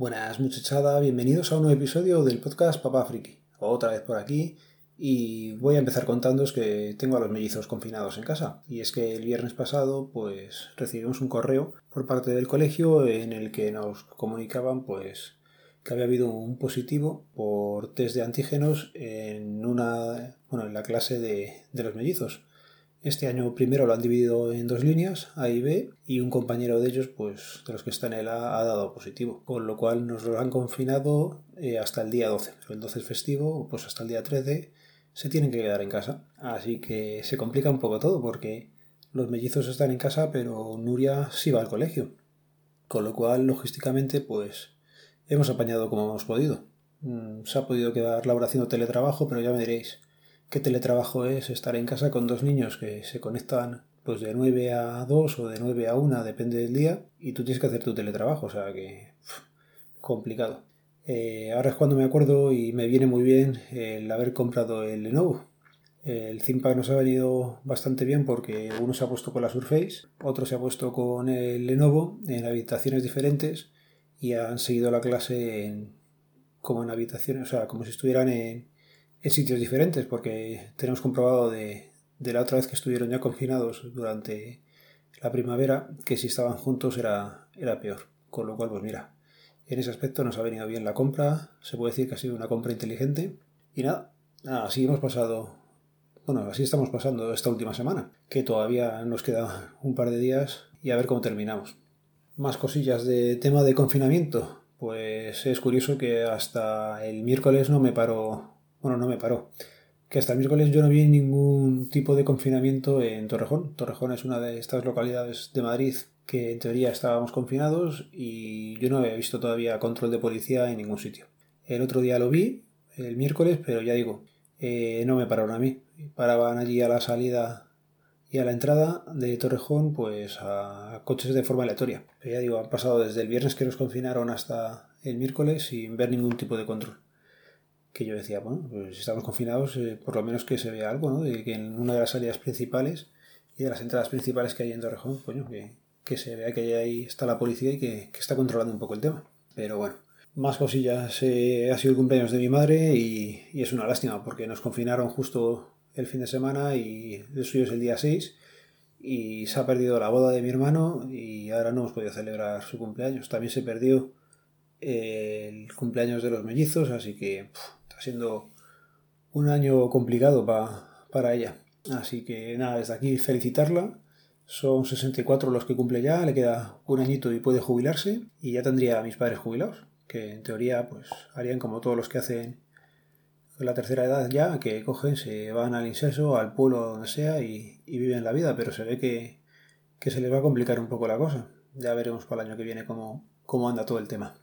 Buenas muchachada, bienvenidos a un nuevo episodio del podcast Papá Friki. Otra vez por aquí y voy a empezar contándoos que tengo a los mellizos confinados en casa. Y es que el viernes pasado pues recibimos un correo por parte del colegio en el que nos comunicaban pues que había habido un positivo por test de antígenos en una bueno, en la clase de, de los mellizos. Este año primero lo han dividido en dos líneas, A y B, y un compañero de ellos, pues de los que está en el A, ha dado positivo, con lo cual nos lo han confinado eh, hasta el día 12. El 12 es festivo, pues hasta el día 13 se tienen que quedar en casa. Así que se complica un poco todo porque los mellizos están en casa, pero Nuria sí va al colegio. Con lo cual, logísticamente, pues hemos apañado como hemos podido. Mm, se ha podido quedar Laura haciendo teletrabajo, pero ya me diréis, ¿qué teletrabajo es estar en casa con dos niños que se conectan pues de 9 a 2 o de 9 a 1, depende del día, y tú tienes que hacer tu teletrabajo, o sea que complicado. Eh, ahora es cuando me acuerdo y me viene muy bien el haber comprado el Lenovo. El ThinkPad nos ha venido bastante bien porque uno se ha puesto con la Surface, otro se ha puesto con el Lenovo en habitaciones diferentes y han seguido la clase en, como en habitaciones, o sea, como si estuvieran en, en sitios diferentes, porque tenemos comprobado de, la otra vez que estuvieron ya confinados durante la primavera que si estaban juntos era, era peor. Con lo cual, pues mira, en ese aspecto nos ha venido bien la compra, se puede decir que ha sido una compra inteligente. Y nada, así hemos pasado, bueno, así estamos pasando esta última semana, que todavía nos queda un par de días y a ver cómo terminamos. Más cosillas de tema de confinamiento. Pues es curioso que hasta el miércoles no me paró, bueno, no me paró, que hasta el miércoles yo no vi ningún tipo de confinamiento en Torrejón. Torrejón es una de estas localidades de Madrid que en teoría estábamos confinados y yo no había visto todavía control de policía en ningún sitio. El otro día lo vi, el miércoles, pero ya digo, eh, no me pararon a mí. Paraban allí a la salida y a la entrada de Torrejón pues a coches de forma aleatoria. Pero ya digo, han pasado desde el viernes que nos confinaron hasta el miércoles sin ver ningún tipo de control. Que yo decía, bueno, pues si estamos confinados, eh, por lo menos que se vea algo, ¿no? De que en una de las salidas principales y de las entradas principales que hay en Torrejón, coño, que, que se vea que ahí está la policía y que, que, está controlando un poco el tema. Pero bueno, más cosillas. Eh, ha sido el cumpleaños de mi madre y, y es una lástima porque nos confinaron justo el fin de semana y el suyo es el día 6 y se ha perdido la boda de mi hermano y ahora no hemos podido celebrar su cumpleaños. También se perdió el cumpleaños de los mellizos, así que siendo un año complicado pa, para ella. Así que nada, desde aquí felicitarla. Son 64 los que cumple ya, le queda un añito y puede jubilarse y ya tendría a mis padres jubilados, que en teoría pues harían como todos los que hacen la tercera edad ya, que cogen, se van al inceso, al pueblo, donde sea, y, y, viven la vida, pero se ve que, que, se les va a complicar un poco la cosa. Ya veremos para el año que viene cómo, cómo anda todo el tema.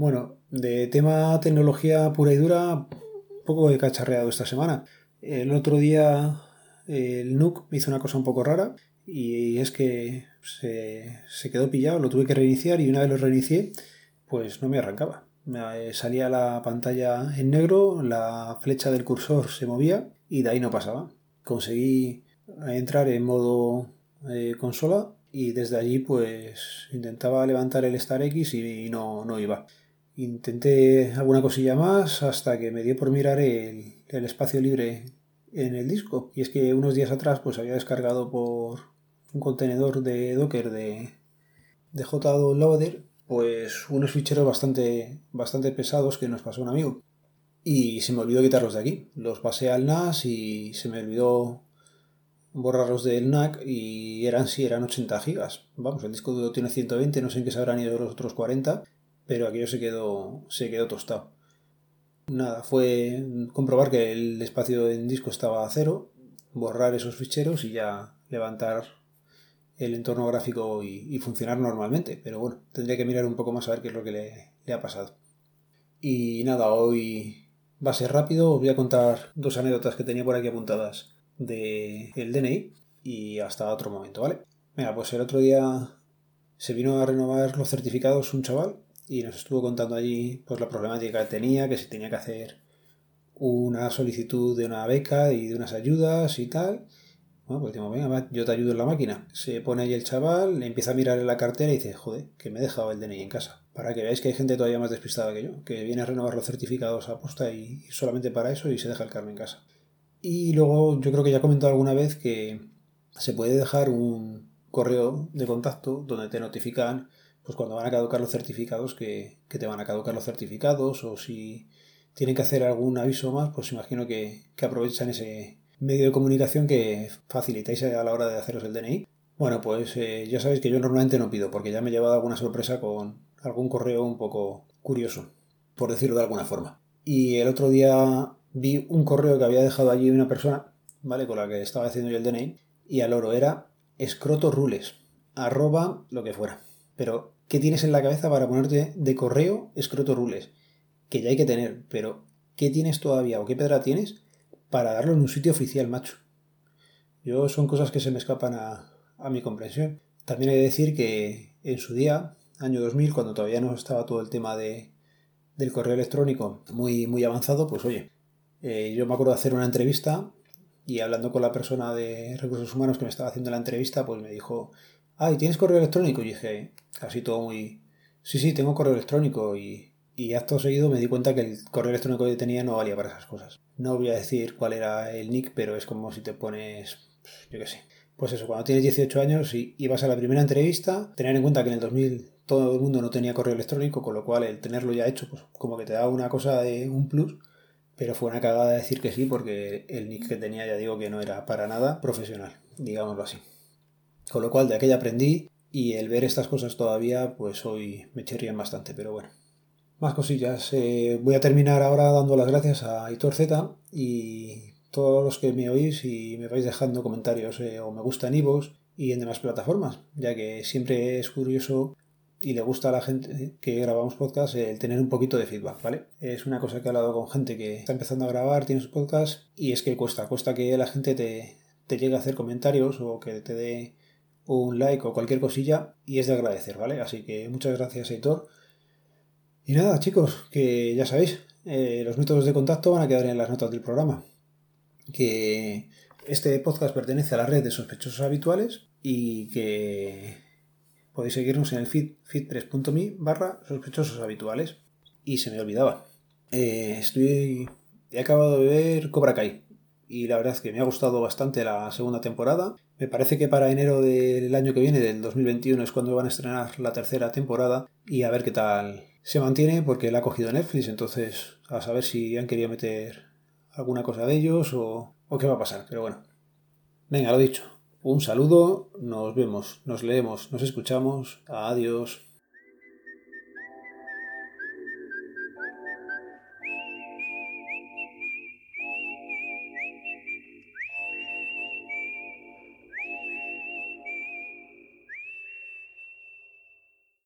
Bueno, de tema tecnología pura y dura, un poco he cacharreado esta semana. El otro día el NUC hizo una cosa un poco rara, y es que se, se quedó pillado, lo tuve que reiniciar, y una vez lo reinicié, pues no me arrancaba salía la pantalla en negro, la flecha del cursor se movía y de ahí no pasaba. Conseguí entrar en modo eh, consola y desde allí pues intentaba levantar el Star X y no, no iba. Intenté alguna cosilla más hasta que me dio por mirar el, espacio libre en el disco. Y es que unos días atrás pues había descargado por un contenedor de Docker de, de JDownloader pues unos ficheros bastante, bastante pesados que nos pasó un amigo. Y se me olvidó quitarlos de aquí. Los pasé al NAS y se me olvidó borrarlos del NAC y eran sí, eran 80 gigas. Vamos, el disco duro tiene 120, no sé en qué se habrán ido los otros 40, pero aquello se quedó, se quedó tostado. Nada, fue comprobar que el espacio en disco estaba a cero, borrar esos ficheros y ya levantar el entorno gráfico y, funcionar normalmente. Pero bueno, tendría que mirar un poco más a ver qué es lo que le, ha pasado. Y nada, hoy va a ser rápido. Os voy a contar dos anécdotas que tenía por aquí apuntadas del de DNI y hasta otro momento, ¿vale? Mira, pues el otro día se vino a renovar los certificados un chaval y nos estuvo contando allí pues la problemática que tenía, que si tenía que hacer una solicitud de una beca y de unas ayudas y tal bueno, pues decimos, venga, yo te ayudo en la máquina. Se pone ahí el chaval, le empieza a mirar en la cartera y dice, joder, que me he dejado el DNI en casa. para que veáis que hay gente todavía más despistada que yo, que viene a renovar los certificados a posta y solamente para eso y se deja el carne en casa. Y luego yo creo que ya he comentado alguna vez que se puede dejar un correo de contacto donde te notifican pues cuando van a caducar los certificados que, te van a caducar los certificados o si tienen que hacer algún aviso más, pues imagino que, aprovechan ese medio de comunicación que facilitáis a la hora de haceros el DNI. Bueno, pues eh, ya sabéis que yo normalmente no pido porque ya me he llevado alguna sorpresa con algún correo un poco curioso, por decirlo de alguna forma. Y el otro día vi un correo que había dejado allí una persona, ¿vale? Con la que estaba haciendo yo el DNI, y al oro era escrotorules, arroba lo que fuera. Pero, ¿qué tienes en la cabeza para ponerte de correo escrotorules? Que ya hay que tener, pero ¿qué tienes todavía o qué pedra tienes para darlo en un sitio oficial, macho? Yo son cosas que se me escapan a, a mi comprensión. También hay que decir que en su día, año 2000, cuando todavía no estaba todo el tema de, del correo electrónico muy, muy avanzado, pues oye, eh, yo me acuerdo de hacer una entrevista y hablando con la persona de recursos humanos que me estaba haciendo la entrevista, pues me dijo, ay, ¿tienes correo electrónico? Y dije, casi todo muy, sí, sí, tengo correo electrónico y, y acto seguido me di cuenta que el correo electrónico que tenía no valía para esas cosas. No voy a decir cuál era el nick, pero es como si te pones, yo qué sé. Pues eso, cuando tienes 18 años y, y vas a la primera entrevista, tener en cuenta que en el 2000 todo el mundo no tenía correo electrónico, con lo cual el tenerlo ya hecho, pues como que te da una cosa de un plus pero fue una cagada decir que sí porque el nick que tenía ya digo que no era para nada profesional, digámoslo así. Con lo cual de aquella aprendí y el ver estas cosas todavía pues hoy me chirrían bastante, pero bueno. Más cosillas. Eh, voy a terminar ahora dando las gracias a Hitor Z y todos los que me oís y me vais dejando comentarios eh, o me gusta en iVoox y en demás plataformas, ya que siempre es curioso y le gusta a la gente que grabamos podcast el tener un poquito de feedback, ¿vale? Es una cosa que he hablado con gente que está empezando a grabar, tiene su podcast y es que cuesta, cuesta que la gente te, te llegue a hacer comentarios o que te dé un like o cualquier cosilla y es de agradecer, ¿vale? Así que muchas gracias, Editor. Y nada, chicos, que ya sabéis, eh, los métodos de contacto van a quedar en las notas del programa. Que este podcast pertenece a la red de sospechosos habituales y que podéis seguirnos en el feed feedpress.me barra sospechosos habituales. Y se me olvidaba. Eh, estoy. He acabado de ver Cobra Kai. Y la verdad es que me ha gustado bastante la segunda temporada. Me parece que para enero del año que viene, del 2021, es cuando van a estrenar la tercera temporada. Y a ver qué tal se mantiene, porque la ha cogido Netflix. Entonces, a saber si han querido meter alguna cosa de ellos o, o qué va a pasar. Pero bueno. Venga, lo dicho. Un saludo, nos vemos, nos leemos, nos escuchamos. Adiós.